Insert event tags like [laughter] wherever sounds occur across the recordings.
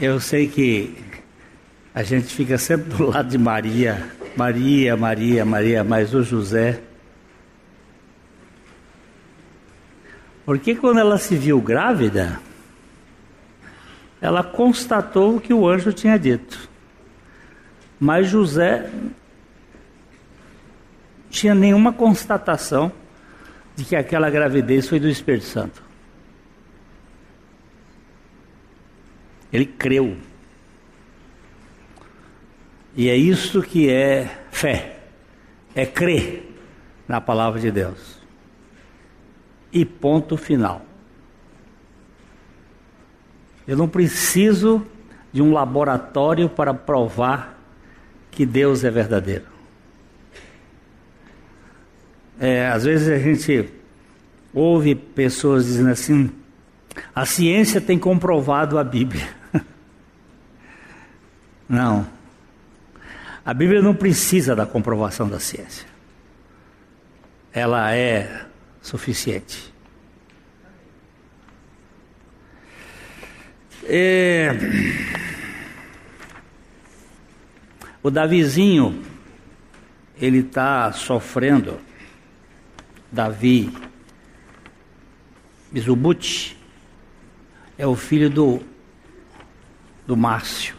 Eu sei que a gente fica sempre do lado de Maria, Maria, Maria, Maria, mas o José. Porque quando ela se viu grávida, ela constatou o que o anjo tinha dito. Mas José tinha nenhuma constatação de que aquela gravidez foi do Espírito Santo. Ele creu. E é isso que é fé. É crer na palavra de Deus. E ponto final. Eu não preciso de um laboratório para provar que Deus é verdadeiro. É, às vezes a gente ouve pessoas dizendo assim: a ciência tem comprovado a Bíblia. Não. A Bíblia não precisa da comprovação da ciência. Ela é suficiente. É... O Davizinho, ele está sofrendo. Davi Mizubuchi é o filho do, do Márcio.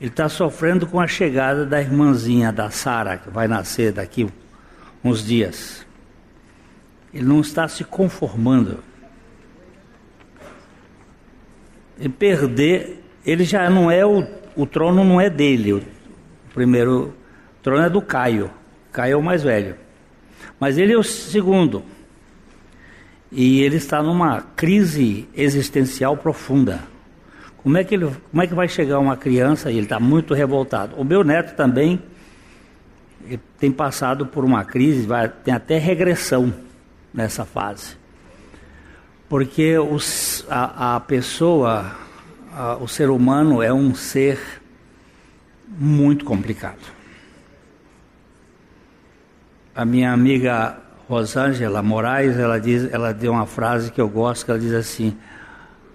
Ele está sofrendo com a chegada da irmãzinha da Sara, que vai nascer daqui uns dias. Ele não está se conformando. E perder, ele já não é o, o trono não é dele. O, primeiro o trono é do Caio. Caio é o mais velho. Mas ele é o segundo. E ele está numa crise existencial profunda. Como é que, ele, como é que vai chegar uma criança e ele está muito revoltado? O meu neto também tem passado por uma crise, vai, tem até regressão nessa fase. Porque os, a, a pessoa, a, o ser humano é um ser muito complicado. A minha amiga Rosângela Moraes, ela diz, ela deu uma frase que eu gosto, que ela diz assim: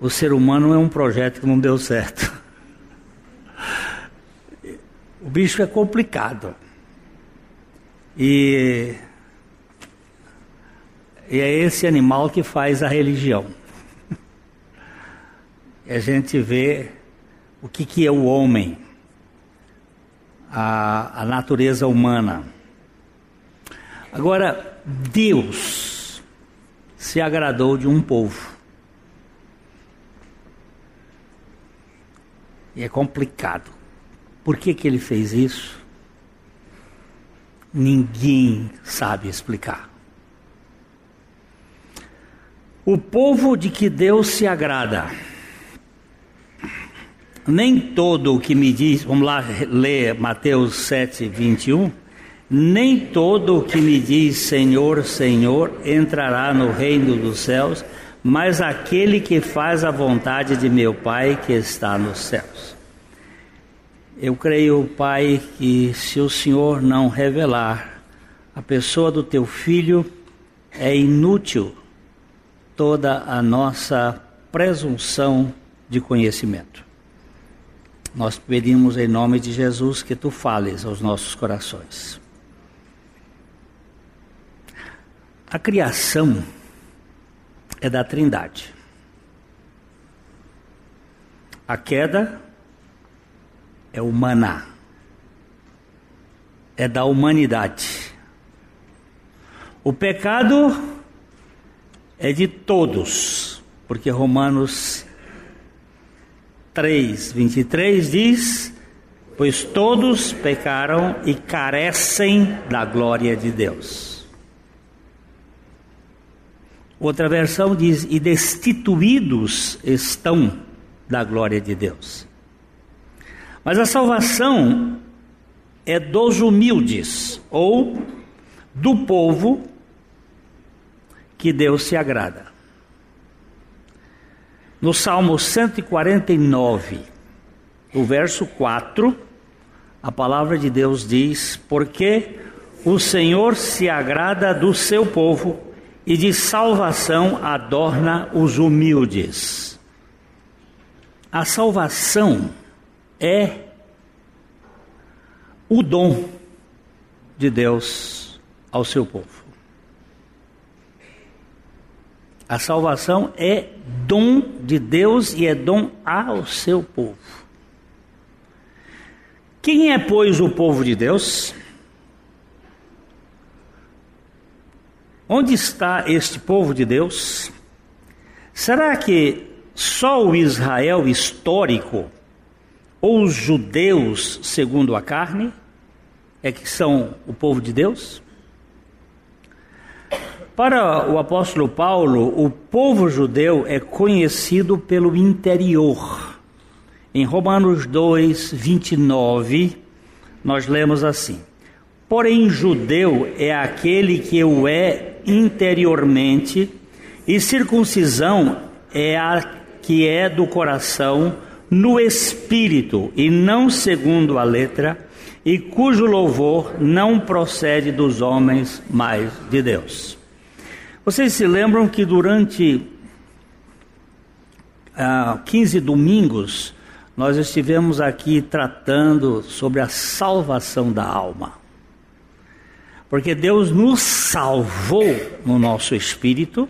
o ser humano é um projeto que não deu certo. O bicho é complicado. E, e é esse animal que faz a religião. E a gente vê o que, que é o homem, a, a natureza humana. Agora, Deus se agradou de um povo. E é complicado. Por que, que ele fez isso? Ninguém sabe explicar. O povo de que Deus se agrada. Nem todo o que me diz, vamos lá ler Mateus 7, 21. Nem todo o que me diz Senhor, Senhor entrará no reino dos céus, mas aquele que faz a vontade de meu Pai que está nos céus. Eu creio, Pai, que se o Senhor não revelar a pessoa do teu filho, é inútil toda a nossa presunção de conhecimento. Nós pedimos em nome de Jesus que tu fales aos nossos corações. A criação é da Trindade. A queda é humana. É da humanidade. O pecado é de todos, porque Romanos 3, 23 diz: Pois todos pecaram e carecem da glória de Deus. Outra versão diz: e destituídos estão da glória de Deus. Mas a salvação é dos humildes, ou do povo que Deus se agrada. No Salmo 149, o verso 4, a palavra de Deus diz: Porque o Senhor se agrada do seu povo e de salvação adorna os humildes. A salvação é o dom de Deus ao seu povo. A salvação é dom de Deus e é dom ao seu povo. Quem é, pois, o povo de Deus? Onde está este povo de Deus? Será que só o Israel histórico ou os judeus segundo a carne é que são o povo de Deus? Para o apóstolo Paulo, o povo judeu é conhecido pelo interior. Em Romanos 2, 29, nós lemos assim: Porém, judeu é aquele que o é interiormente, e circuncisão é a que é do coração, no espírito, e não segundo a letra, e cujo louvor não procede dos homens, mas de Deus. Vocês se lembram que durante ah, 15 domingos nós estivemos aqui tratando sobre a salvação da alma. Porque Deus nos salvou no nosso espírito,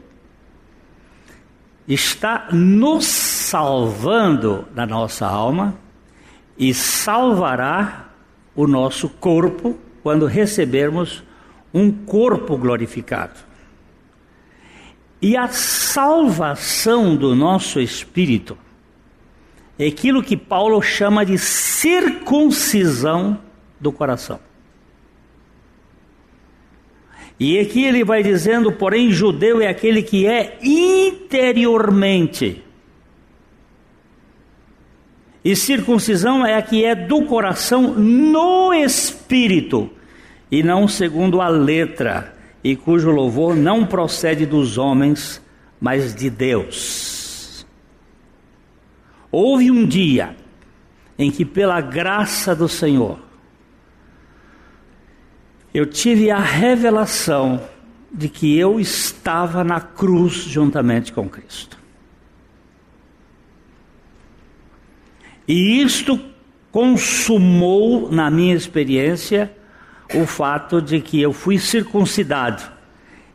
está nos salvando na nossa alma e salvará o nosso corpo quando recebermos um corpo glorificado. E a salvação do nosso espírito é aquilo que Paulo chama de circuncisão do coração. E aqui ele vai dizendo, porém, judeu é aquele que é interiormente. E circuncisão é a que é do coração no espírito, e não segundo a letra e cujo louvor não procede dos homens, mas de Deus. Houve um dia em que, pela graça do Senhor, eu tive a revelação de que eu estava na cruz juntamente com Cristo. E isto consumou na minha experiência o fato de que eu fui circuncidado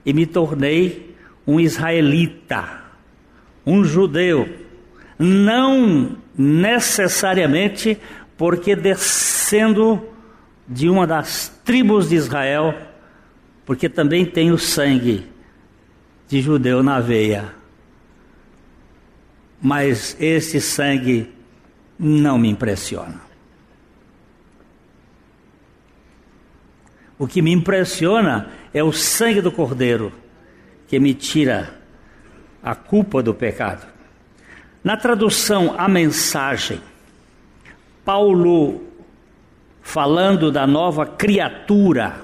e me tornei um israelita, um judeu, não necessariamente porque descendo de uma das tribos de Israel, porque também tenho sangue de judeu na veia. Mas esse sangue não me impressiona. O que me impressiona é o sangue do Cordeiro, que me tira a culpa do pecado. Na tradução A Mensagem, Paulo, falando da nova criatura,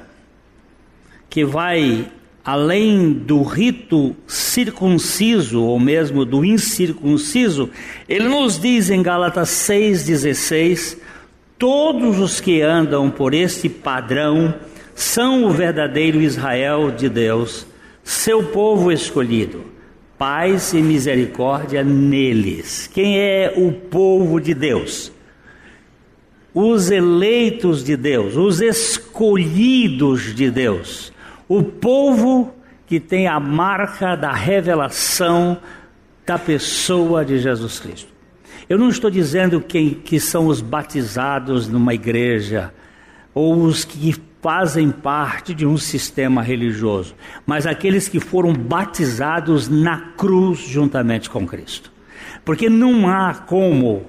que vai além do rito circunciso ou mesmo do incircunciso, ele nos diz em Gálatas 6,16: todos os que andam por este padrão são o verdadeiro Israel de Deus, seu povo escolhido. Paz e misericórdia neles. Quem é o povo de Deus? Os eleitos de Deus, os escolhidos de Deus, o povo que tem a marca da revelação da pessoa de Jesus Cristo. Eu não estou dizendo quem que são os batizados numa igreja ou os que fazem parte de um sistema religioso, mas aqueles que foram batizados na cruz juntamente com Cristo. Porque não há como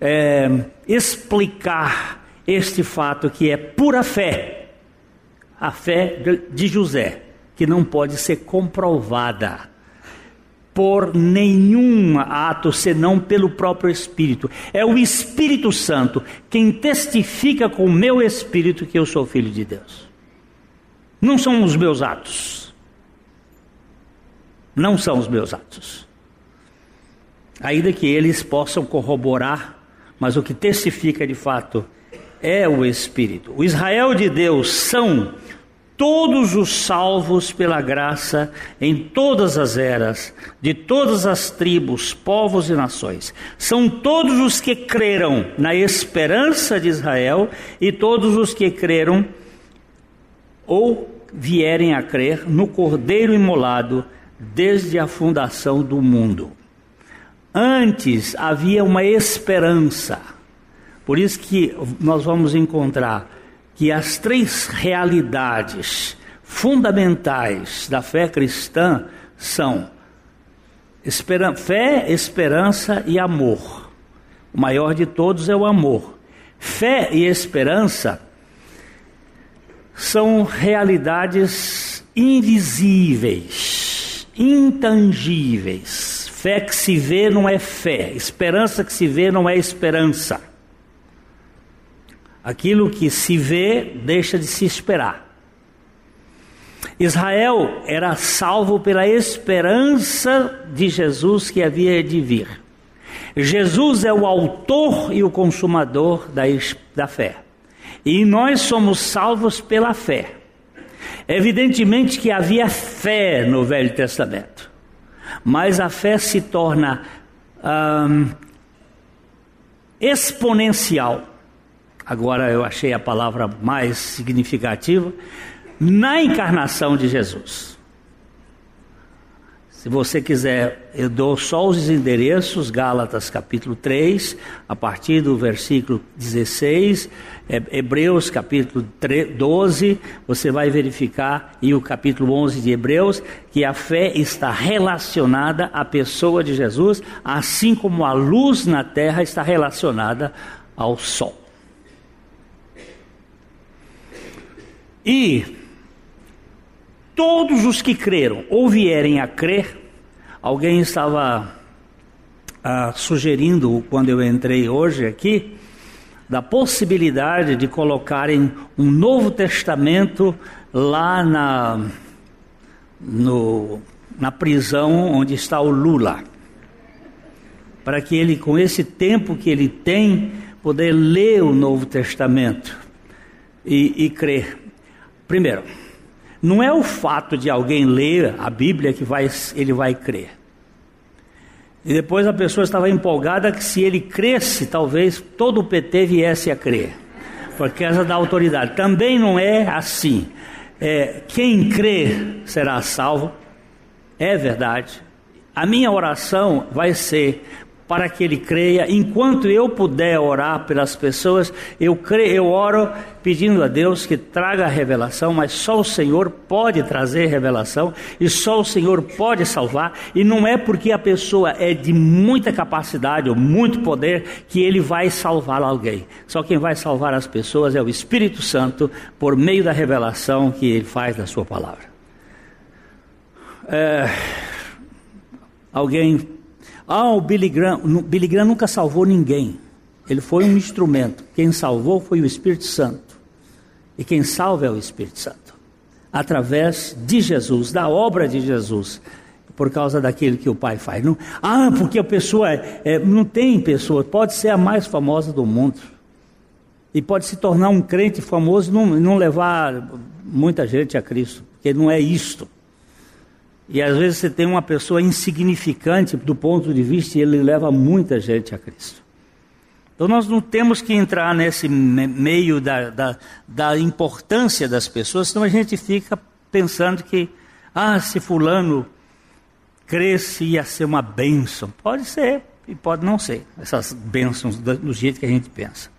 é, explicar este fato que é pura fé, a fé de José, que não pode ser comprovada por nenhum ato senão pelo próprio Espírito. É o Espírito Santo quem testifica com o meu espírito que eu sou filho de Deus. Não são os meus atos. Não são os meus atos. Ainda que eles possam corroborar, mas o que testifica de fato é o Espírito. O Israel de Deus são todos os salvos pela graça em todas as eras, de todas as tribos, povos e nações. São todos os que creram na esperança de Israel e todos os que creram ou vierem a crer no Cordeiro imolado desde a fundação do mundo. Antes havia uma esperança. Por isso que nós vamos encontrar que as três realidades fundamentais da fé cristã são esperan fé, esperança e amor. O maior de todos é o amor. Fé e esperança são realidades invisíveis, intangíveis. Fé que se vê não é fé, esperança que se vê não é esperança. Aquilo que se vê deixa de se esperar. Israel era salvo pela esperança de Jesus que havia de vir. Jesus é o autor e o consumador da, da fé. E nós somos salvos pela fé. Evidentemente que havia fé no Velho Testamento, mas a fé se torna exponencial agora eu achei a palavra mais significativa, na encarnação de Jesus. Se você quiser, eu dou só os endereços, Gálatas capítulo 3, a partir do versículo 16, é, Hebreus capítulo 12, você vai verificar, e o capítulo 11 de Hebreus, que a fé está relacionada à pessoa de Jesus, assim como a luz na terra está relacionada ao sol. E todos os que creram ou vierem a crer, alguém estava ah, sugerindo, quando eu entrei hoje aqui, da possibilidade de colocarem um Novo Testamento lá na, no, na prisão onde está o Lula, para que ele, com esse tempo que ele tem, poder ler o Novo Testamento e, e crer. Primeiro, não é o fato de alguém ler a Bíblia que vai, ele vai crer. E depois a pessoa estava empolgada que se ele cresce, talvez todo o PT viesse a crer, por causa da autoridade. Também não é assim. É, quem crê será salvo, é verdade. A minha oração vai ser para que ele creia. Enquanto eu puder orar pelas pessoas, eu, creio, eu oro pedindo a Deus que traga revelação, mas só o Senhor pode trazer revelação e só o Senhor pode salvar. E não é porque a pessoa é de muita capacidade ou muito poder que ele vai salvar alguém. Só quem vai salvar as pessoas é o Espírito Santo por meio da revelação que ele faz da sua palavra. É, alguém ah, o Billy Graham, Billy Graham nunca salvou ninguém. Ele foi um instrumento. Quem salvou foi o Espírito Santo. E quem salva é o Espírito Santo. Através de Jesus, da obra de Jesus. Por causa daquilo que o Pai faz. Não, ah, porque a pessoa é, é, não tem pessoa, pode ser a mais famosa do mundo. E pode se tornar um crente famoso e não, não levar muita gente a Cristo. Porque não é isto. E às vezes você tem uma pessoa insignificante do ponto de vista e ele leva muita gente a Cristo. Então nós não temos que entrar nesse meio da, da, da importância das pessoas, senão a gente fica pensando que, ah, se fulano cresce ia ser uma bênção. Pode ser e pode não ser, essas bênçãos do jeito que a gente pensa.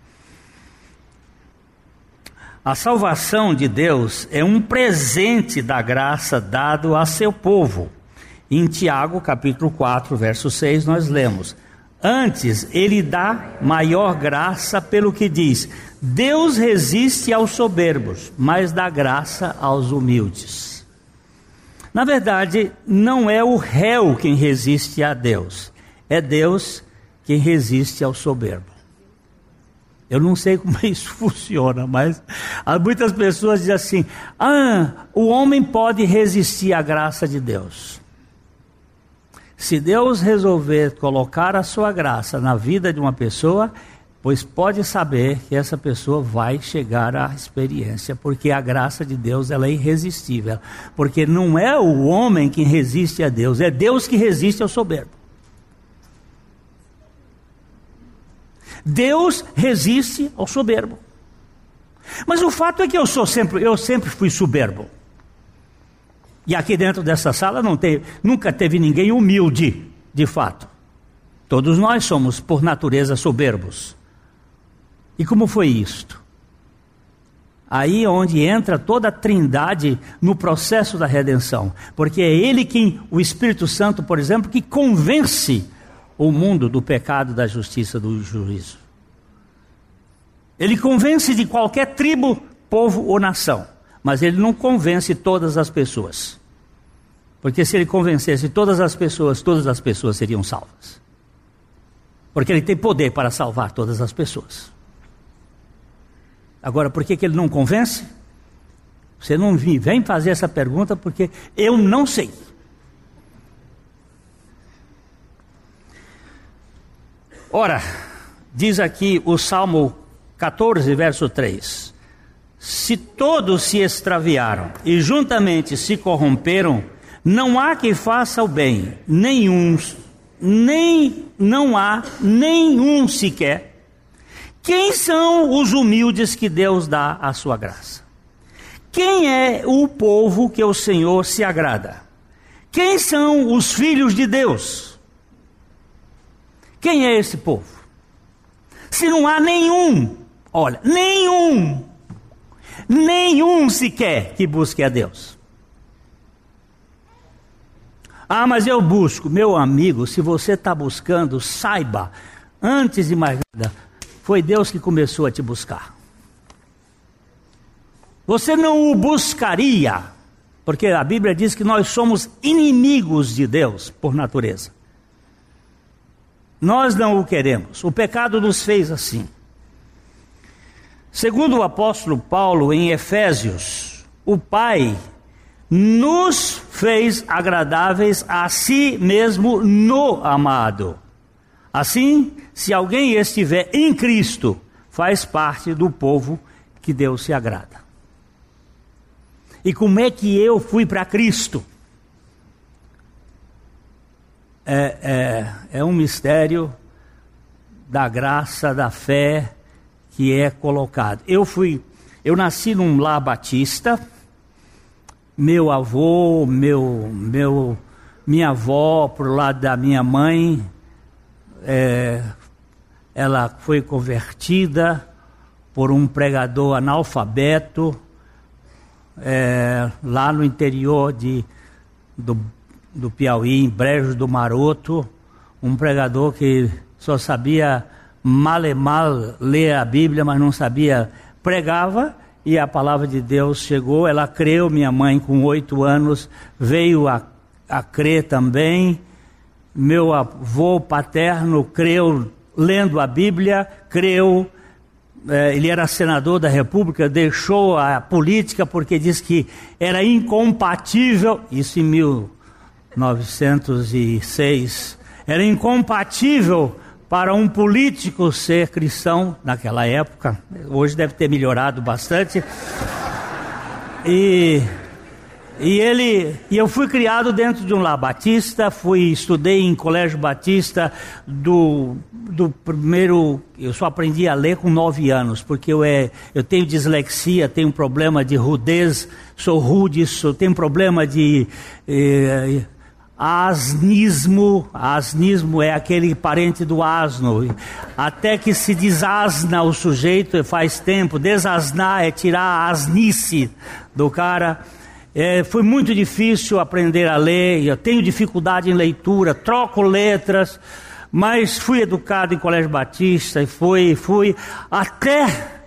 A salvação de Deus é um presente da graça dado a seu povo. Em Tiago, capítulo 4, verso 6, nós lemos: Antes, ele dá maior graça pelo que diz: Deus resiste aos soberbos, mas dá graça aos humildes. Na verdade, não é o réu quem resiste a Deus, é Deus quem resiste ao soberbo. Eu não sei como [laughs] isso funciona, mas muitas pessoas dizem assim: ah, o homem pode resistir à graça de Deus. Se Deus resolver colocar a sua graça na vida de uma pessoa, pois pode saber que essa pessoa vai chegar à experiência, porque a graça de Deus ela é irresistível, porque não é o homem que resiste a Deus, é Deus que resiste ao soberbo. Deus resiste ao soberbo. Mas o fato é que eu sou sempre, eu sempre fui soberbo. E aqui dentro dessa sala não tem, nunca teve ninguém humilde, de fato. Todos nós somos, por natureza, soberbos. E como foi isto? Aí é onde entra toda a trindade no processo da redenção. Porque é ele quem, o Espírito Santo, por exemplo, que convence o mundo do pecado, da justiça, do juízo. Ele convence de qualquer tribo, povo ou nação, mas ele não convence todas as pessoas. Porque se ele convencesse todas as pessoas, todas as pessoas seriam salvas. Porque ele tem poder para salvar todas as pessoas. Agora, por que, que ele não convence? Você não vem fazer essa pergunta porque eu não sei. Ora, diz aqui o Salmo 14, verso 3: Se todos se extraviaram e juntamente se corromperam, não há que faça o bem, nenhum, nem não há nenhum sequer. Quem são os humildes que Deus dá a sua graça? Quem é o povo que o Senhor se agrada? Quem são os filhos de Deus? Quem é esse povo? Se não há nenhum, olha, nenhum, nenhum sequer que busque a Deus. Ah, mas eu busco. Meu amigo, se você está buscando, saiba, antes de mais nada, foi Deus que começou a te buscar. Você não o buscaria, porque a Bíblia diz que nós somos inimigos de Deus por natureza. Nós não o queremos. O pecado nos fez assim. Segundo o apóstolo Paulo em Efésios, o Pai nos fez agradáveis a si mesmo no amado. Assim, se alguém estiver em Cristo, faz parte do povo que Deus se agrada. E como é que eu fui para Cristo? É, é, é um mistério da graça, da fé que é colocado. Eu fui, eu nasci num lar batista, meu avô, meu, meu, minha avó, por lado da minha mãe, é, ela foi convertida por um pregador analfabeto é, lá no interior de, do, do Piauí, em Brejo do Maroto, um pregador que só sabia mal e mal ler a Bíblia, mas não sabia, pregava e a palavra de Deus chegou. Ela creu, minha mãe, com oito anos, veio a, a crer também. Meu avô paterno creu, lendo a Bíblia, creu. É, ele era senador da República, deixou a política porque disse que era incompatível, isso em 1906, era incompatível para um político ser cristão naquela época. Hoje deve ter melhorado bastante. E, e ele, e eu fui criado dentro de um lar batista, fui estudei em colégio batista do, do primeiro, eu só aprendi a ler com nove anos, porque eu é, eu tenho dislexia, tenho problema de rudez, sou rude, sou, tenho problema de eh, asnismo, asnismo é aquele parente do asno, até que se desasna o sujeito faz tempo, desasnar é tirar a asnice do cara. É, foi muito difícil aprender a ler, eu tenho dificuldade em leitura, troco letras, mas fui educado em colégio batista e fui, fui até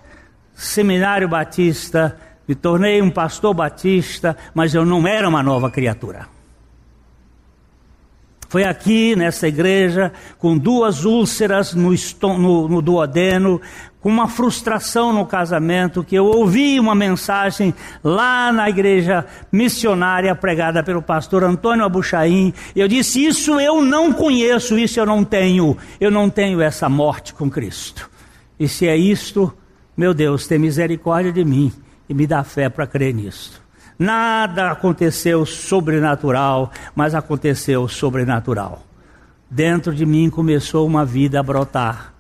seminário batista, me tornei um pastor batista, mas eu não era uma nova criatura. Foi aqui nessa igreja, com duas úlceras no, no, no duodeno, com uma frustração no casamento, que eu ouvi uma mensagem lá na igreja missionária pregada pelo pastor Antônio Abuchaim. Eu disse: Isso eu não conheço, isso eu não tenho. Eu não tenho essa morte com Cristo. E se é isto, meu Deus, tem misericórdia de mim e me dá fé para crer nisto. Nada aconteceu sobrenatural, mas aconteceu sobrenatural. Dentro de mim começou uma vida a brotar.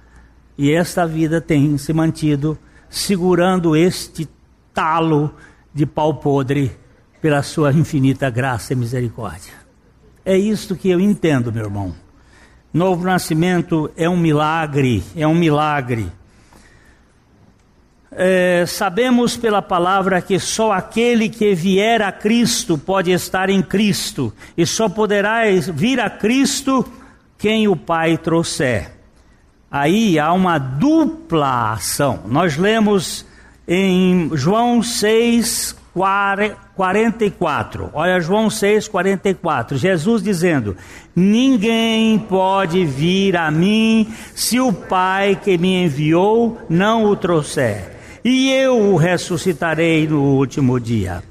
E esta vida tem se mantido segurando este talo de pau podre pela sua infinita graça e misericórdia. É isto que eu entendo, meu irmão. Novo nascimento é um milagre, é um milagre. É, sabemos pela palavra que só aquele que vier a Cristo pode estar em Cristo, e só poderá vir a Cristo quem o Pai trouxer. Aí há uma dupla ação. Nós lemos em João 6, 44. Olha João 6, 44. Jesus dizendo: Ninguém pode vir a mim se o Pai que me enviou não o trouxer e eu o ressuscitarei no último dia.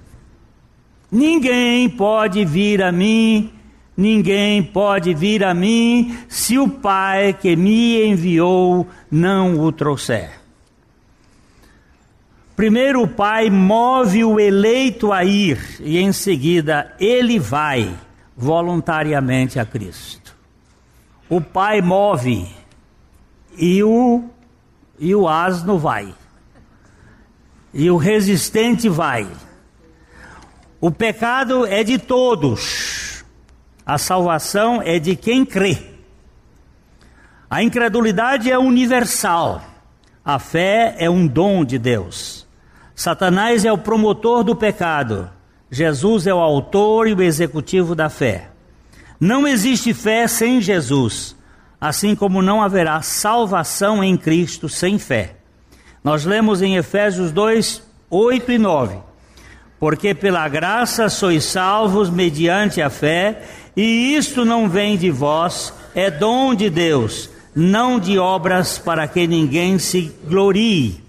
Ninguém pode vir a mim, ninguém pode vir a mim, se o Pai que me enviou não o trouxer. Primeiro o Pai move o eleito a ir, e em seguida ele vai voluntariamente a Cristo. O Pai move e o, e o asno vai e o resistente vai. O pecado é de todos, a salvação é de quem crê. A incredulidade é universal, a fé é um dom de Deus. Satanás é o promotor do pecado, Jesus é o autor e o executivo da fé. Não existe fé sem Jesus, assim como não haverá salvação em Cristo sem fé. Nós lemos em Efésios 2, 8 e 9. Porque pela graça sois salvos mediante a fé, e isto não vem de vós, é dom de Deus, não de obras para que ninguém se glorie.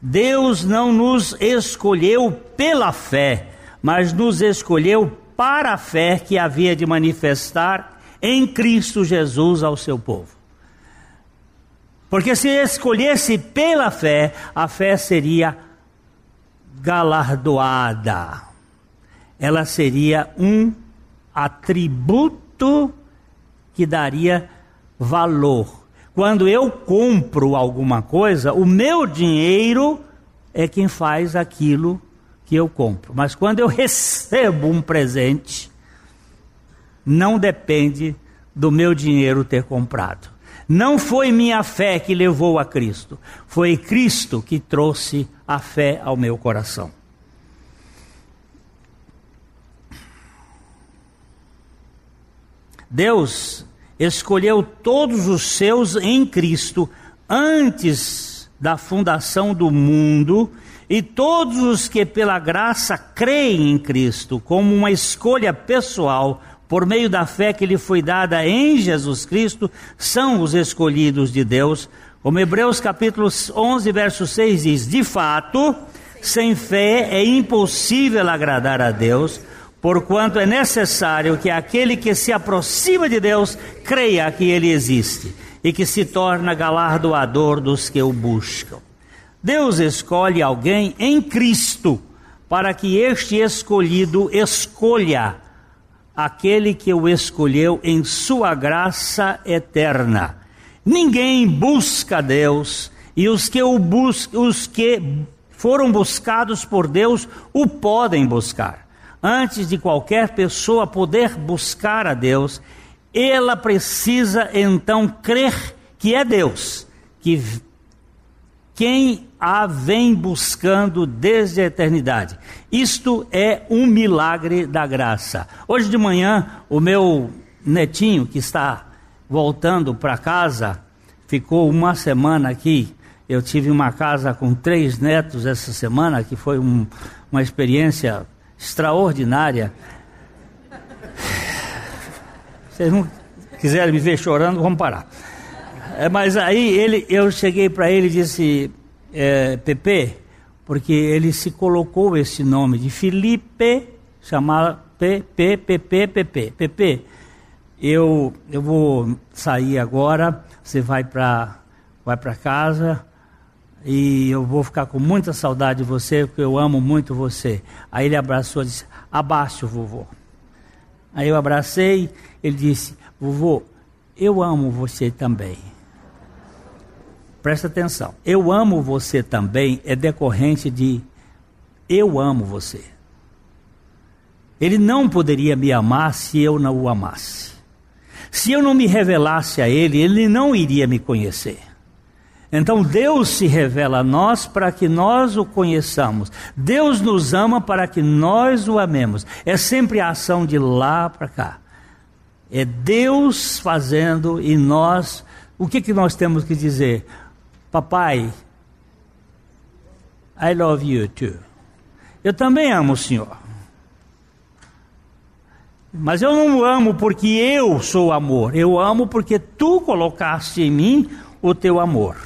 Deus não nos escolheu pela fé, mas nos escolheu para a fé que havia de manifestar em Cristo Jesus ao seu povo. Porque se escolhesse pela fé, a fé seria galardoada. Ela seria um atributo que daria valor. Quando eu compro alguma coisa, o meu dinheiro é quem faz aquilo que eu compro. Mas quando eu [laughs] recebo um presente, não depende do meu dinheiro ter comprado. Não foi minha fé que levou a Cristo, foi Cristo que trouxe a fé ao meu coração. Deus escolheu todos os seus em Cristo antes da fundação do mundo e todos os que pela graça creem em Cristo como uma escolha pessoal por meio da fé que lhe foi dada em Jesus Cristo, são os escolhidos de Deus. Como Hebreus capítulo 11, verso 6 diz: De fato, sem fé é impossível agradar a Deus, porquanto é necessário que aquele que se aproxima de Deus creia que ele existe e que se torna galardoador dos que o buscam. Deus escolhe alguém em Cristo para que este escolhido escolha aquele que o escolheu em sua graça eterna. Ninguém busca Deus, e os que, o bus os que foram buscados por Deus o podem buscar. Antes de qualquer pessoa poder buscar a Deus, ela precisa então crer que é Deus, que quem a vem buscando desde a eternidade. Isto é um milagre da graça. Hoje de manhã, o meu netinho, que está voltando para casa, ficou uma semana aqui. Eu tive uma casa com três netos essa semana, que foi um, uma experiência extraordinária. Vocês não quiserem me ver chorando, vamos parar. É, mas aí ele, eu cheguei para ele e disse, é, Pepe, porque ele se colocou esse nome de Felipe, chamar Pepe, Pepe, Pepe, Pepe. Eu, eu vou sair agora, você vai para vai para casa, e eu vou ficar com muita saudade de você, porque eu amo muito você. Aí ele abraçou e disse: Abaixo, vovô. Aí eu abracei, ele disse: Vovô, eu amo você também. Presta atenção. Eu amo você também é decorrente de eu amo você. Ele não poderia me amar se eu não o amasse. Se eu não me revelasse a ele, ele não iria me conhecer. Então Deus se revela a nós para que nós o conheçamos. Deus nos ama para que nós o amemos. É sempre a ação de lá para cá. É Deus fazendo e nós. O que, que nós temos que dizer? Papai, I love you too. Eu também amo o Senhor. Mas eu não amo porque eu sou amor. Eu amo porque tu colocaste em mim o teu amor.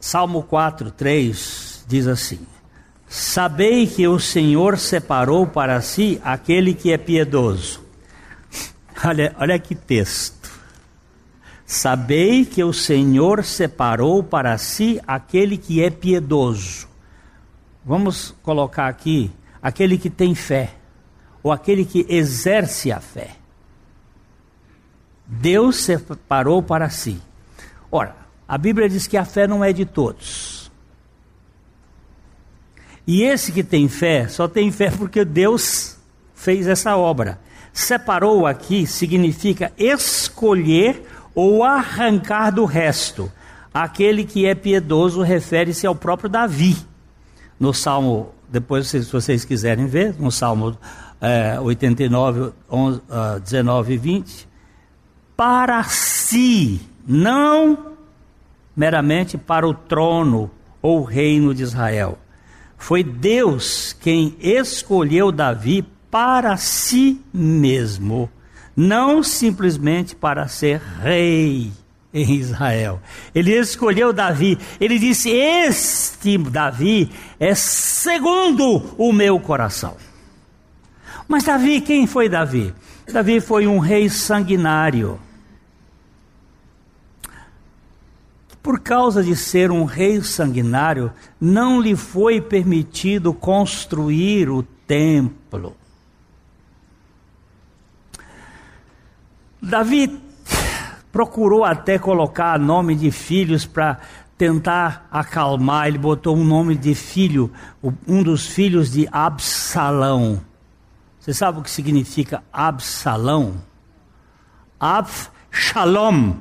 Salmo 4, 3 diz assim: Sabei que o Senhor separou para si aquele que é piedoso. Olha, olha que texto. Sabei que o Senhor separou para si aquele que é piedoso. Vamos colocar aqui aquele que tem fé, ou aquele que exerce a fé. Deus separou para si. Ora, a Bíblia diz que a fé não é de todos. E esse que tem fé, só tem fé porque Deus fez essa obra. Separou aqui significa escolher ou arrancar do resto. Aquele que é piedoso refere-se ao próprio Davi. No Salmo, depois se vocês quiserem ver, no Salmo é, 89, 11, uh, 19 e 20, para si, não meramente para o trono ou reino de Israel. Foi Deus quem escolheu Davi para si mesmo, não simplesmente para ser rei em Israel. Ele escolheu Davi. Ele disse: Este Davi é segundo o meu coração. Mas Davi, quem foi Davi? Davi foi um rei sanguinário. Por causa de ser um rei sanguinário, não lhe foi permitido construir o templo. Davi procurou até colocar nome de filhos para tentar acalmar. Ele botou um nome de filho, um dos filhos de Absalão. Você sabe o que significa Absalão? Ab Shalom,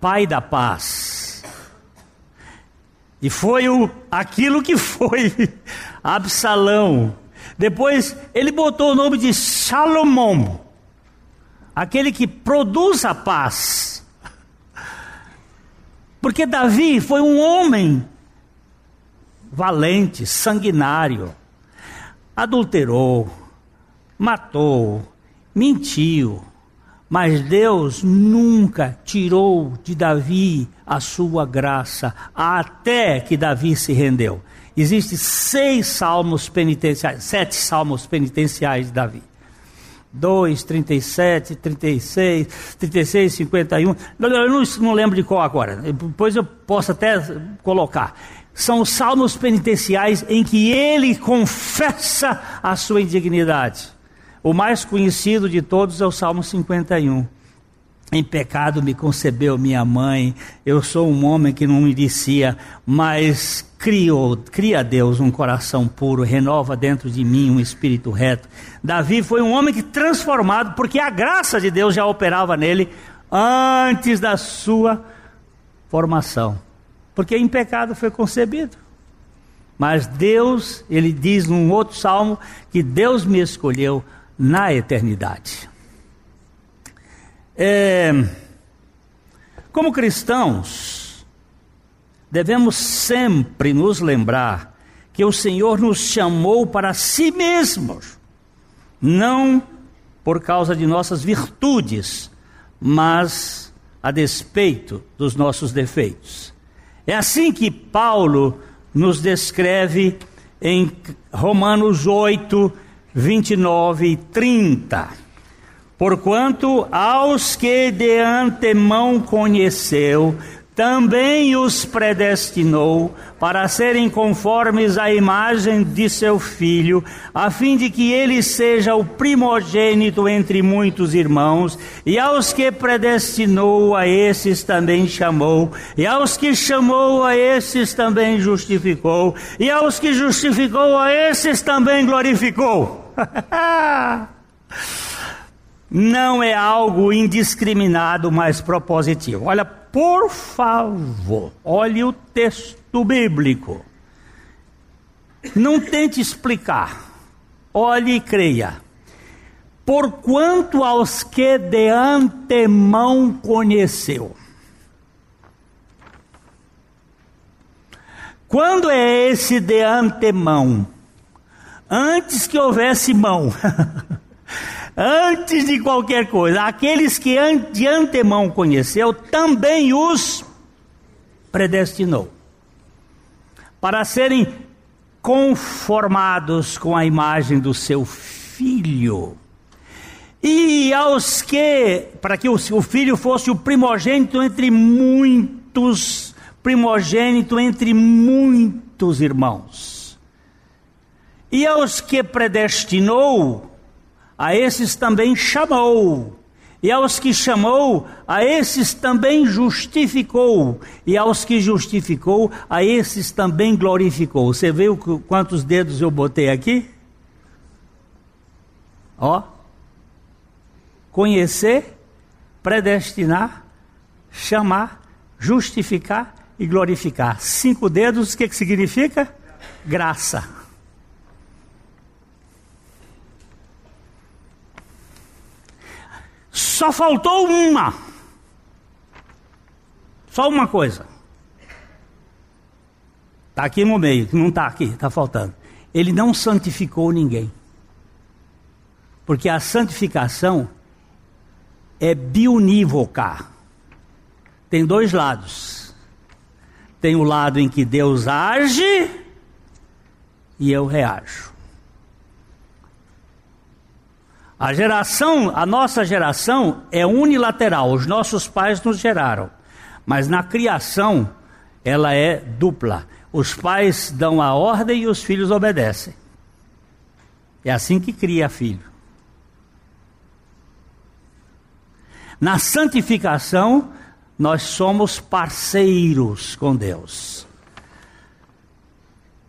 pai da paz. E foi o, aquilo que foi [laughs] Absalão. Depois ele botou o nome de Salomão, aquele que produz a paz. [laughs] Porque Davi foi um homem valente, sanguinário, adulterou, matou, mentiu, mas Deus nunca tirou de Davi a sua graça, até que Davi se rendeu. Existem seis salmos penitenciais, sete salmos penitenciais de Davi. 2, 37, 36, 36, 51. Eu não, não lembro de qual agora. Depois eu posso até colocar. São os salmos penitenciais em que ele confessa a sua indignidade. O mais conhecido de todos é o Salmo 51. Em pecado me concebeu minha mãe, eu sou um homem que não merecia, mas criou, cria Deus um coração puro, renova dentro de mim um espírito reto. Davi foi um homem que transformado, porque a graça de Deus já operava nele antes da sua formação. Porque em pecado foi concebido. Mas Deus, ele diz num outro salmo, que Deus me escolheu na eternidade. É, como cristãos, devemos sempre nos lembrar que o Senhor nos chamou para si mesmos, não por causa de nossas virtudes, mas a despeito dos nossos defeitos. É assim que Paulo nos descreve em Romanos 8, 29 e 30. Porquanto aos que de antemão conheceu, também os predestinou para serem conformes à imagem de seu filho, a fim de que ele seja o primogênito entre muitos irmãos, e aos que predestinou, a esses também chamou, e aos que chamou, a esses também justificou, e aos que justificou, a esses também glorificou. [laughs] Não é algo indiscriminado, mas propositivo. Olha, por favor, olhe o texto bíblico. Não tente explicar. Olhe e creia. Porquanto aos que de antemão conheceu. Quando é esse de antemão? Antes que houvesse mão. [laughs] antes de qualquer coisa, aqueles que de antemão conheceu, também os predestinou para serem conformados com a imagem do seu filho. E aos que, para que o, filho fosse o primogênito entre muitos, primogênito entre muitos irmãos. E aos que predestinou, a esses também chamou. E aos que chamou, a esses também justificou. E aos que justificou, a esses também glorificou. Você viu quantos dedos eu botei aqui? Ó. Conhecer, predestinar, chamar, justificar e glorificar. Cinco dedos, o que, que significa? Graça. Só faltou uma. Só uma coisa. Está aqui no meio, não está aqui, está faltando. Ele não santificou ninguém. Porque a santificação é biunívoca. Tem dois lados. Tem o lado em que Deus age e eu reajo. A geração, a nossa geração é unilateral, os nossos pais nos geraram. Mas na criação, ela é dupla. Os pais dão a ordem e os filhos obedecem. É assim que cria filho. Na santificação, nós somos parceiros com Deus.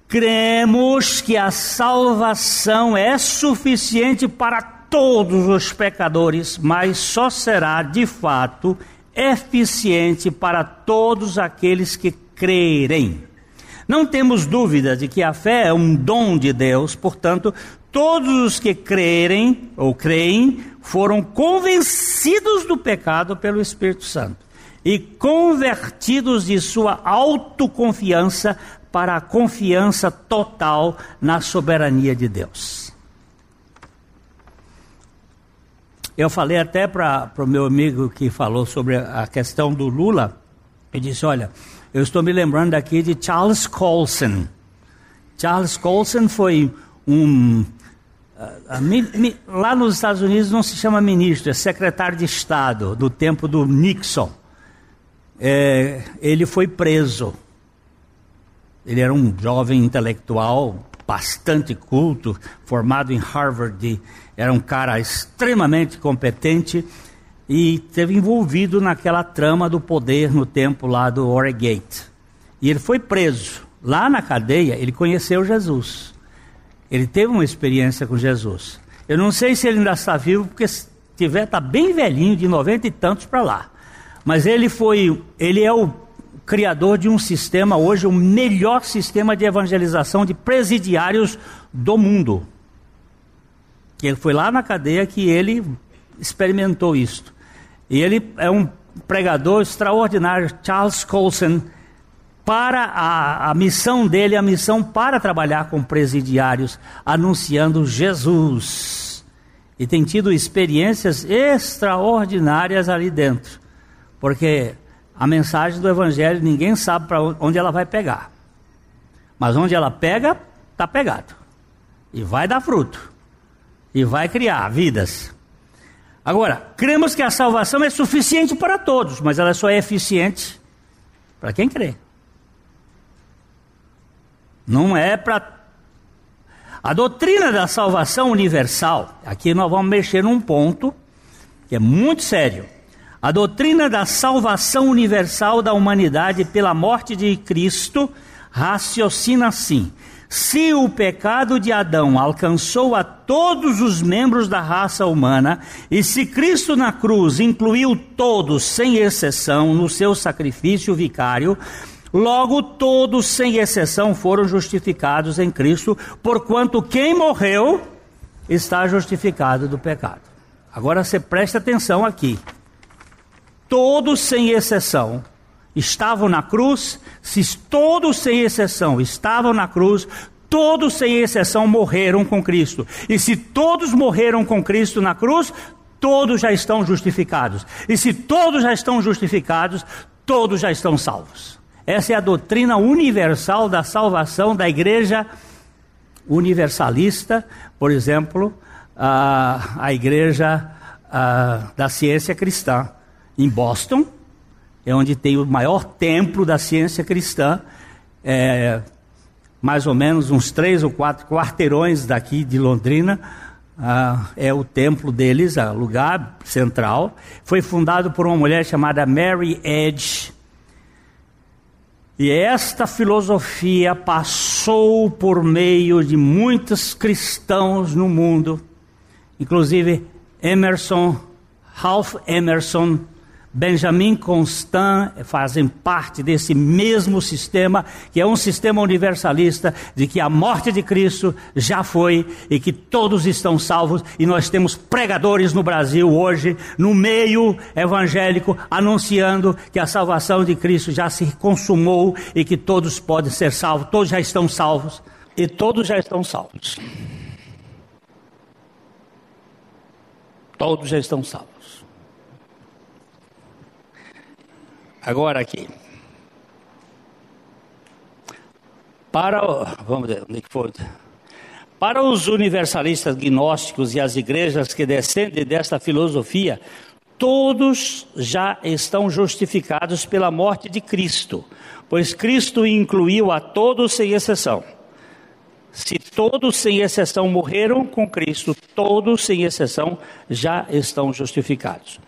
Cremos que a salvação é suficiente para todos os pecadores, mas só será de fato eficiente para todos aqueles que crerem. Não temos dúvida de que a fé é um dom de Deus, portanto, todos os que crerem ou creem foram convencidos do pecado pelo Espírito Santo e convertidos de sua autoconfiança para a confiança total na soberania de Deus. Eu falei até para o meu amigo que falou sobre a questão do Lula. Ele disse: Olha, eu estou me lembrando aqui de Charles Colson. Charles Colson foi um. lá nos Estados Unidos não se chama ministro, é secretário de Estado, do tempo do Nixon. É, ele foi preso. Ele era um jovem intelectual bastante culto, formado em Harvard, era um cara extremamente competente e teve envolvido naquela trama do poder no tempo lá do Watergate. E ele foi preso. Lá na cadeia, ele conheceu Jesus. Ele teve uma experiência com Jesus. Eu não sei se ele ainda está vivo, porque se tiver, está bem velhinho, de noventa e tantos para lá. Mas ele foi, ele é o criador de um sistema, hoje o melhor sistema de evangelização de presidiários do mundo. Que foi lá na cadeia que ele experimentou isto. E ele é um pregador extraordinário, Charles Colson, para a, a missão dele, a missão para trabalhar com presidiários, anunciando Jesus. E tem tido experiências extraordinárias ali dentro. Porque a mensagem do Evangelho ninguém sabe para onde ela vai pegar. Mas onde ela pega, está pegado. E vai dar fruto. E vai criar vidas. Agora, cremos que a salvação é suficiente para todos, mas ela só é eficiente para quem crê. Não é para. A doutrina da salvação universal, aqui nós vamos mexer num ponto que é muito sério. A doutrina da salvação universal da humanidade pela morte de Cristo raciocina assim: se o pecado de Adão alcançou a todos os membros da raça humana, e se Cristo na cruz incluiu todos, sem exceção, no seu sacrifício vicário, logo todos, sem exceção, foram justificados em Cristo, porquanto quem morreu está justificado do pecado. Agora você presta atenção aqui. Todos, sem exceção, estavam na cruz, se todos sem exceção estavam na cruz, todos sem exceção morreram com Cristo. E se todos morreram com Cristo na cruz, todos já estão justificados. E se todos já estão justificados, todos já estão salvos. Essa é a doutrina universal da salvação da igreja universalista, por exemplo, a, a igreja a, da ciência cristã em Boston é onde tem o maior templo da ciência cristã, é, mais ou menos uns três ou quatro quarteirões daqui de Londrina. Ah, é o templo deles, o lugar central. Foi fundado por uma mulher chamada Mary Edge. E esta filosofia passou por meio de muitos cristãos no mundo, inclusive Emerson, Ralph Emerson, Benjamin Constant fazem parte desse mesmo sistema, que é um sistema universalista, de que a morte de Cristo já foi e que todos estão salvos, e nós temos pregadores no Brasil hoje, no meio evangélico, anunciando que a salvação de Cristo já se consumou e que todos podem ser salvos, todos já estão salvos, e todos já estão salvos. Todos já estão salvos. Agora aqui. Para, vamos ver, onde é foi? Para os universalistas gnósticos e as igrejas que descendem desta filosofia, todos já estão justificados pela morte de Cristo, pois Cristo incluiu a todos sem exceção. Se todos sem exceção morreram com Cristo, todos sem exceção já estão justificados.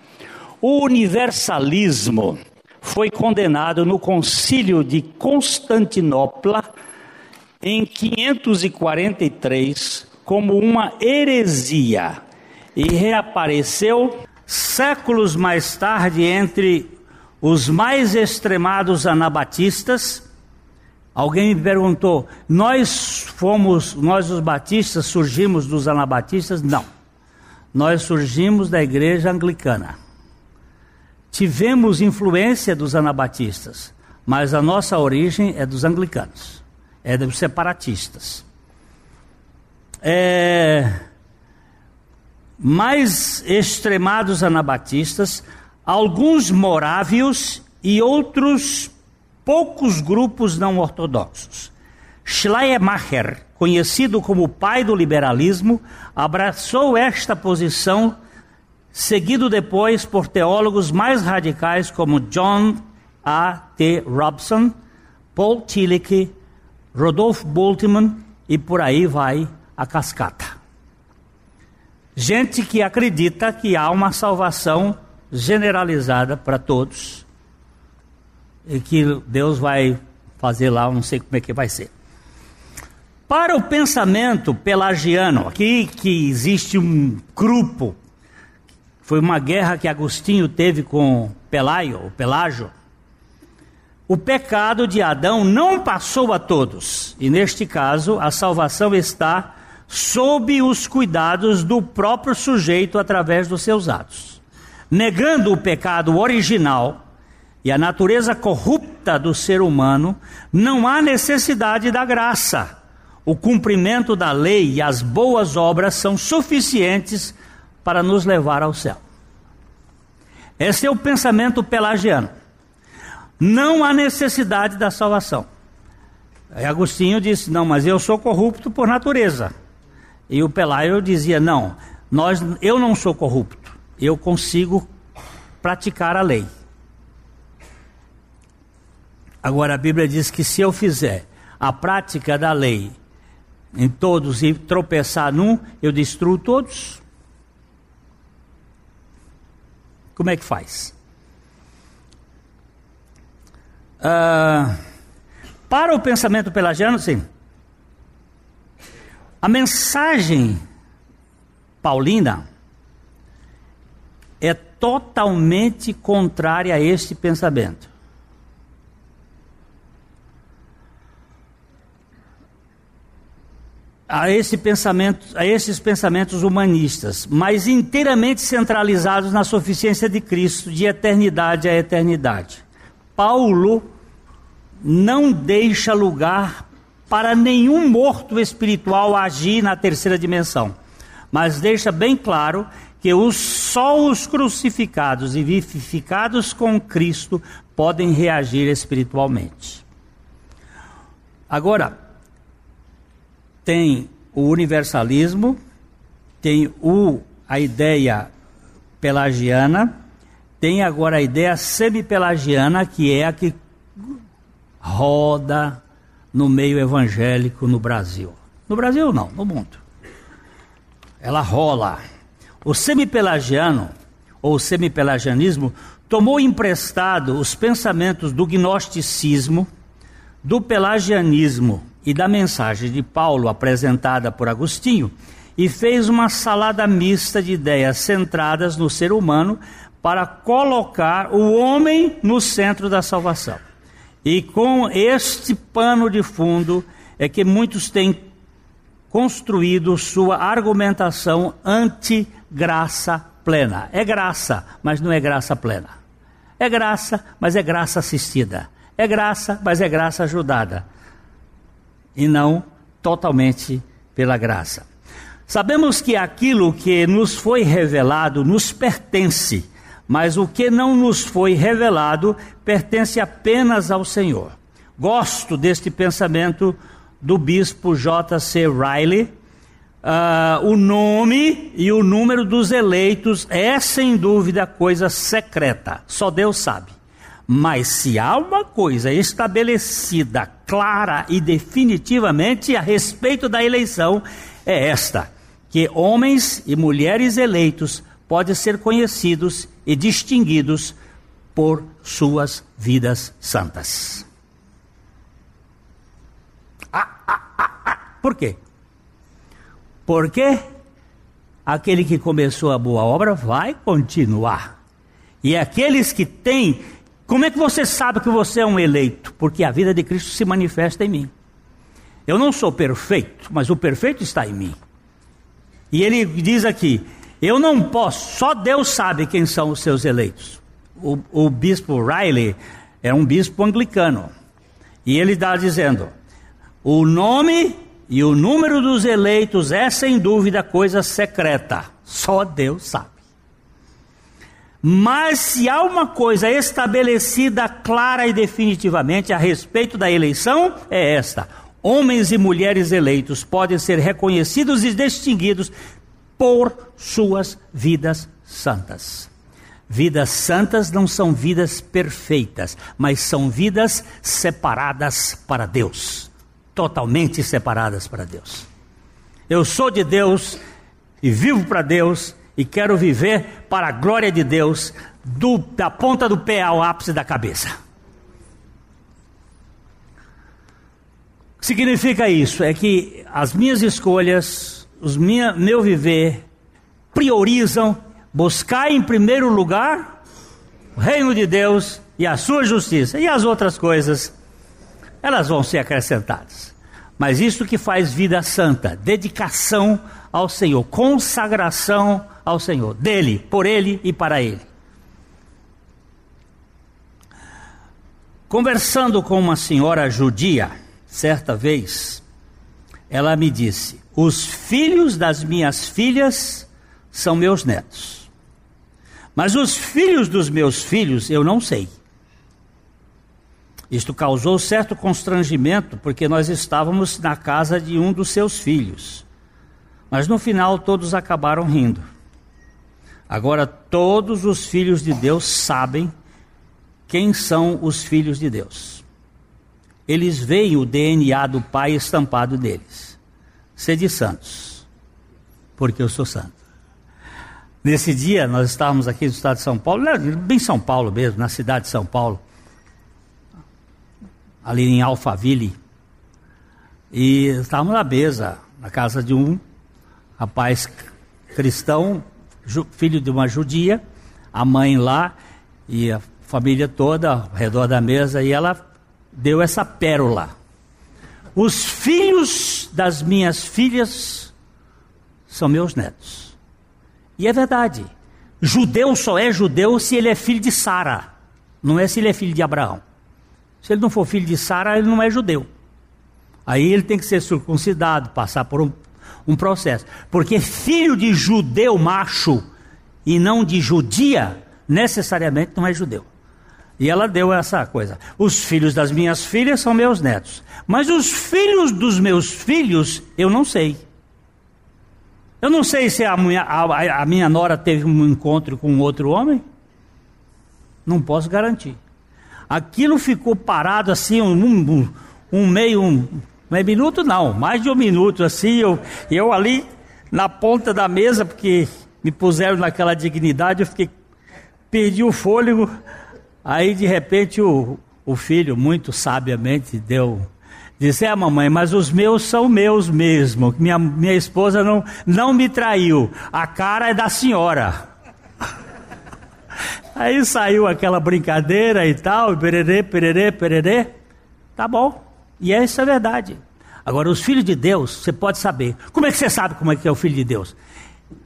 O universalismo foi condenado no concílio de Constantinopla em 543 como uma heresia e reapareceu séculos mais tarde entre os mais extremados anabatistas. Alguém me perguntou: nós fomos, nós os batistas surgimos dos anabatistas? Não. Nós surgimos da igreja anglicana tivemos influência dos anabatistas, mas a nossa origem é dos anglicanos, é dos separatistas. É, mais extremados anabatistas, alguns morávios e outros poucos grupos não ortodoxos. Schleiermacher, conhecido como o pai do liberalismo, abraçou esta posição seguido depois por teólogos mais radicais como John A. T. Robson, Paul Tillich, Rodolph Bultmann e por aí vai a cascata. Gente que acredita que há uma salvação generalizada para todos e que Deus vai fazer lá, não sei como é que vai ser. Para o pensamento pelagiano, aqui que existe um grupo foi uma guerra que Agostinho teve com Pelaio, Pelágio. O pecado de Adão não passou a todos, e neste caso a salvação está sob os cuidados do próprio sujeito através dos seus atos. Negando o pecado original e a natureza corrupta do ser humano, não há necessidade da graça. O cumprimento da lei e as boas obras são suficientes para nos levar ao céu. Esse é o pensamento pelagiano. Não há necessidade da salvação. Aí Agostinho disse: Não, mas eu sou corrupto por natureza. E o Pelaio dizia: Não, nós, eu não sou corrupto. eu consigo praticar a lei. Agora a Bíblia diz que se eu fizer a prática da lei em todos e tropeçar num, eu destruo todos. Como é que faz? Uh, para o pensamento pelagiano, sim. A mensagem paulina é totalmente contrária a este pensamento. A, esse pensamento, a esses pensamentos humanistas, mas inteiramente centralizados na suficiência de Cristo, de eternidade a eternidade. Paulo não deixa lugar para nenhum morto espiritual agir na terceira dimensão, mas deixa bem claro que os, só os crucificados e vivificados com Cristo podem reagir espiritualmente. Agora, tem o universalismo, tem o, a ideia pelagiana, tem agora a ideia semi-pelagiana, que é a que roda no meio evangélico no Brasil. No Brasil não, no mundo. Ela rola. O semipelagiano, ou semipelagianismo, tomou emprestado os pensamentos do gnosticismo, do pelagianismo e da mensagem de Paulo apresentada por Agostinho e fez uma salada mista de ideias centradas no ser humano para colocar o homem no centro da salvação. E com este pano de fundo é que muitos têm construído sua argumentação anti-graça plena. É graça, mas não é graça plena. É graça, mas é graça assistida. É graça, mas é graça ajudada. E não totalmente pela graça. Sabemos que aquilo que nos foi revelado nos pertence, mas o que não nos foi revelado pertence apenas ao Senhor. Gosto deste pensamento do bispo J.C. Riley, uh, o nome e o número dos eleitos é sem dúvida coisa secreta, só Deus sabe. Mas se há uma coisa estabelecida, clara e definitivamente a respeito da eleição, é esta: que homens e mulheres eleitos podem ser conhecidos e distinguidos por suas vidas santas. Por quê? Porque aquele que começou a boa obra vai continuar. E aqueles que têm. Como é que você sabe que você é um eleito? Porque a vida de Cristo se manifesta em mim. Eu não sou perfeito, mas o perfeito está em mim. E ele diz aqui: eu não posso, só Deus sabe quem são os seus eleitos. O, o bispo Riley é um bispo anglicano. E ele está dizendo: o nome e o número dos eleitos é sem dúvida coisa secreta, só Deus sabe. Mas se há uma coisa estabelecida clara e definitivamente a respeito da eleição, é esta: homens e mulheres eleitos podem ser reconhecidos e distinguidos por suas vidas santas. Vidas santas não são vidas perfeitas, mas são vidas separadas para Deus totalmente separadas para Deus. Eu sou de Deus e vivo para Deus e quero viver para a glória de Deus, do, da ponta do pé ao ápice da cabeça. O que significa isso? É que as minhas escolhas, os minha, meu viver, priorizam buscar em primeiro lugar o reino de Deus e a sua justiça, e as outras coisas elas vão ser acrescentadas. Mas isso que faz vida santa, dedicação ao Senhor, consagração ao Senhor, dele, por ele e para ele. Conversando com uma senhora judia, certa vez, ela me disse: Os filhos das minhas filhas são meus netos, mas os filhos dos meus filhos eu não sei. Isto causou certo constrangimento, porque nós estávamos na casa de um dos seus filhos. Mas no final todos acabaram rindo. Agora, todos os filhos de Deus sabem quem são os filhos de Deus. Eles veem o DNA do Pai estampado neles. Sede santos, porque eu sou santo. Nesse dia, nós estávamos aqui no estado de São Paulo, bem São Paulo mesmo, na cidade de São Paulo, ali em Alphaville, e estávamos na mesa, na casa de um rapaz cristão, filho de uma judia, a mãe lá e a família toda ao redor da mesa, e ela deu essa pérola. Os filhos das minhas filhas são meus netos. E é verdade. Judeu só é judeu se ele é filho de Sara, não é se ele é filho de Abraão. Se ele não for filho de Sara, ele não é judeu. Aí ele tem que ser circuncidado, passar por um, um processo. Porque filho de judeu macho e não de judia, necessariamente não é judeu. E ela deu essa coisa. Os filhos das minhas filhas são meus netos. Mas os filhos dos meus filhos, eu não sei. Eu não sei se a minha, a, a minha nora teve um encontro com outro homem. Não posso garantir. Aquilo ficou parado assim, um, um, um meio, um, meio minuto não, mais de um minuto assim, eu, eu ali na ponta da mesa, porque me puseram naquela dignidade, eu fiquei, perdi o fôlego, aí de repente o, o filho, muito sabiamente, deu, disse, é mamãe, mas os meus são meus mesmo, minha, minha esposa não, não me traiu, a cara é da senhora. [laughs] Aí saiu aquela brincadeira e tal, pererê, pererê, pererê. Tá bom. E essa é a verdade. Agora, os filhos de Deus, você pode saber. Como é que você sabe como é que é o filho de Deus?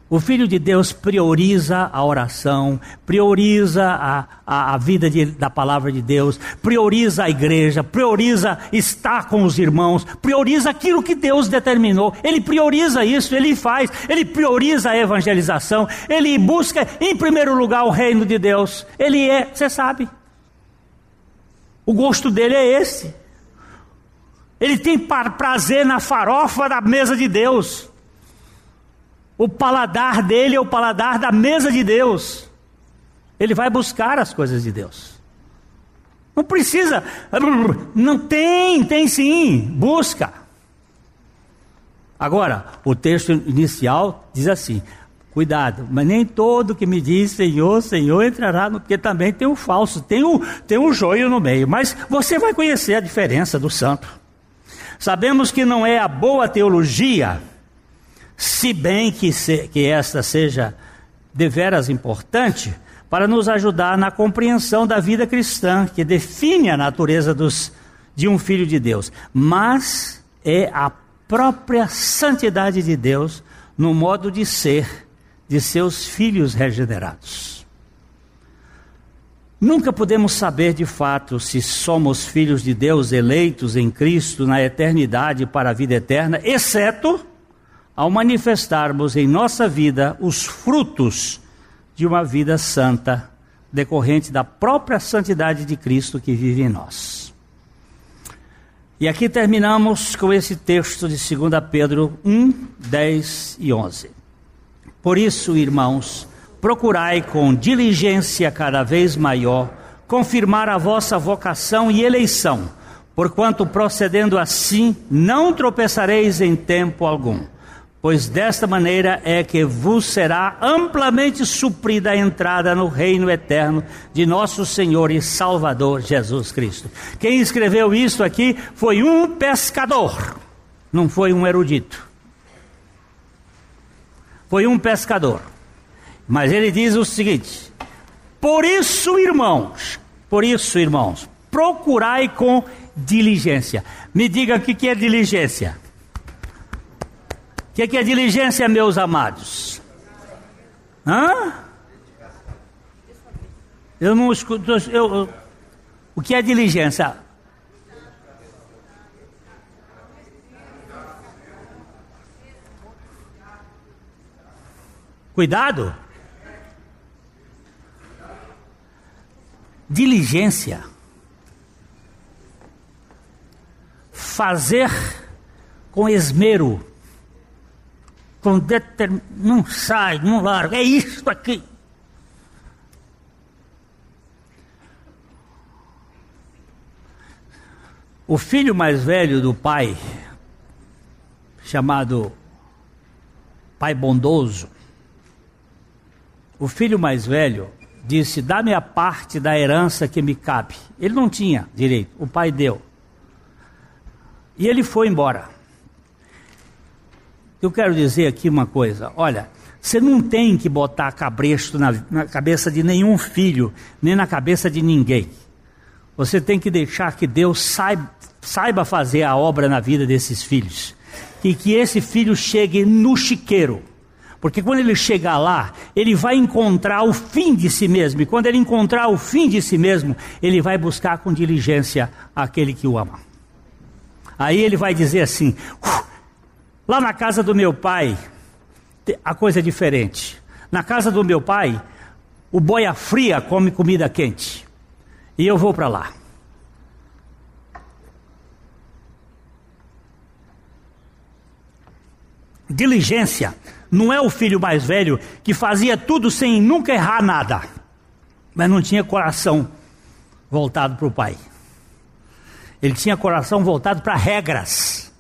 O filho de Deus prioriza a oração, prioriza a, a, a vida de, da palavra de Deus, prioriza a igreja, prioriza estar com os irmãos, prioriza aquilo que Deus determinou. Ele prioriza isso, ele faz, ele prioriza a evangelização, ele busca em primeiro lugar o reino de Deus. Ele é, você sabe, o gosto dele é esse. Ele tem prazer na farofa da mesa de Deus. O paladar dele é o paladar da mesa de Deus. Ele vai buscar as coisas de Deus. Não precisa. Não tem, tem sim. Busca. Agora, o texto inicial diz assim: Cuidado, mas nem todo que me diz Senhor, Senhor entrará, no, porque também tem o falso, tem o, tem o joio no meio. Mas você vai conhecer a diferença do santo. Sabemos que não é a boa teologia se bem que, se, que esta seja deveras importante para nos ajudar na compreensão da vida cristã, que define a natureza dos, de um filho de Deus, mas é a própria santidade de Deus no modo de ser de seus filhos regenerados. Nunca podemos saber de fato se somos filhos de Deus eleitos em Cristo na eternidade para a vida eterna, exceto ao manifestarmos em nossa vida os frutos de uma vida santa, decorrente da própria santidade de Cristo que vive em nós. E aqui terminamos com esse texto de 2 Pedro 1, 10 e 11. Por isso, irmãos, procurai com diligência cada vez maior confirmar a vossa vocação e eleição, porquanto procedendo assim não tropeçareis em tempo algum pois desta maneira é que vos será amplamente suprida a entrada no reino eterno de nosso Senhor e Salvador Jesus Cristo. Quem escreveu isso aqui foi um pescador, não foi um erudito. Foi um pescador. Mas ele diz o seguinte: Por isso, irmãos, por isso, irmãos, procurai com diligência. Me diga o que é diligência que, que é diligência, meus amados? Hã? Eu não escuto. Eu, eu, o que é diligência? Cuidado. diligência, fazer com esmero, com determin... não sai, não larga, é isso aqui. O filho mais velho do pai, chamado Pai Bondoso, o filho mais velho disse: Dá-me a parte da herança que me cabe. Ele não tinha direito, o pai deu. E ele foi embora. Eu quero dizer aqui uma coisa: olha, você não tem que botar cabresto na, na cabeça de nenhum filho, nem na cabeça de ninguém. Você tem que deixar que Deus saiba, saiba fazer a obra na vida desses filhos. E que esse filho chegue no chiqueiro. Porque quando ele chegar lá, ele vai encontrar o fim de si mesmo. E quando ele encontrar o fim de si mesmo, ele vai buscar com diligência aquele que o ama. Aí ele vai dizer assim: lá na casa do meu pai, a coisa é diferente. Na casa do meu pai, o boia fria come comida quente. E eu vou para lá. Diligência não é o filho mais velho que fazia tudo sem nunca errar nada, mas não tinha coração voltado para o pai. Ele tinha coração voltado para regras.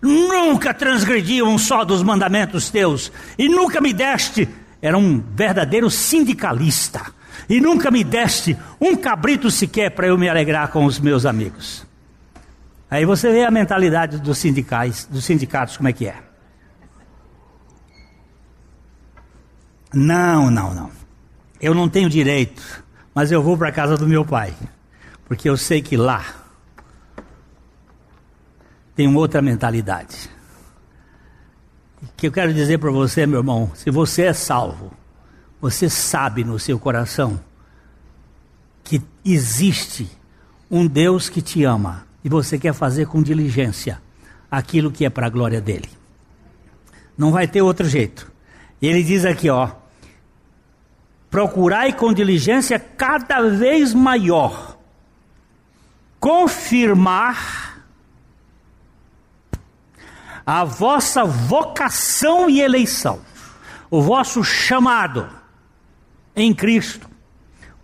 Nunca transgredi um só dos mandamentos teus, e nunca me deste. Era um verdadeiro sindicalista e nunca me deste um cabrito sequer para eu me alegrar com os meus amigos. Aí você vê a mentalidade dos sindicais, dos sindicatos como é que é. Não, não, não. Eu não tenho direito, mas eu vou para a casa do meu pai, porque eu sei que lá tem uma outra mentalidade. O que eu quero dizer para você, meu irmão, se você é salvo, você sabe no seu coração que existe um Deus que te ama e você quer fazer com diligência aquilo que é para a glória dele. Não vai ter outro jeito. Ele diz aqui, ó: Procurai com diligência cada vez maior confirmar a vossa vocação e eleição, o vosso chamado em Cristo.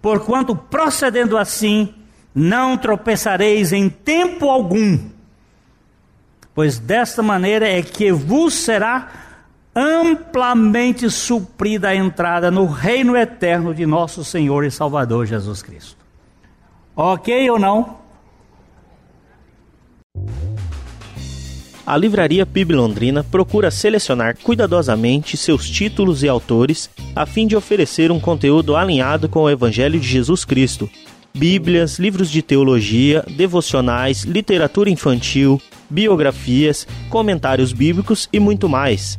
Porquanto procedendo assim, não tropeçareis em tempo algum, pois desta maneira é que vos será amplamente suprida a entrada no reino eterno de nosso Senhor e Salvador Jesus Cristo. Ok ou não? a Livraria PIB Londrina procura selecionar cuidadosamente seus títulos e autores a fim de oferecer um conteúdo alinhado com o Evangelho de Jesus Cristo. Bíblias, livros de teologia, devocionais, literatura infantil, biografias, comentários bíblicos e muito mais.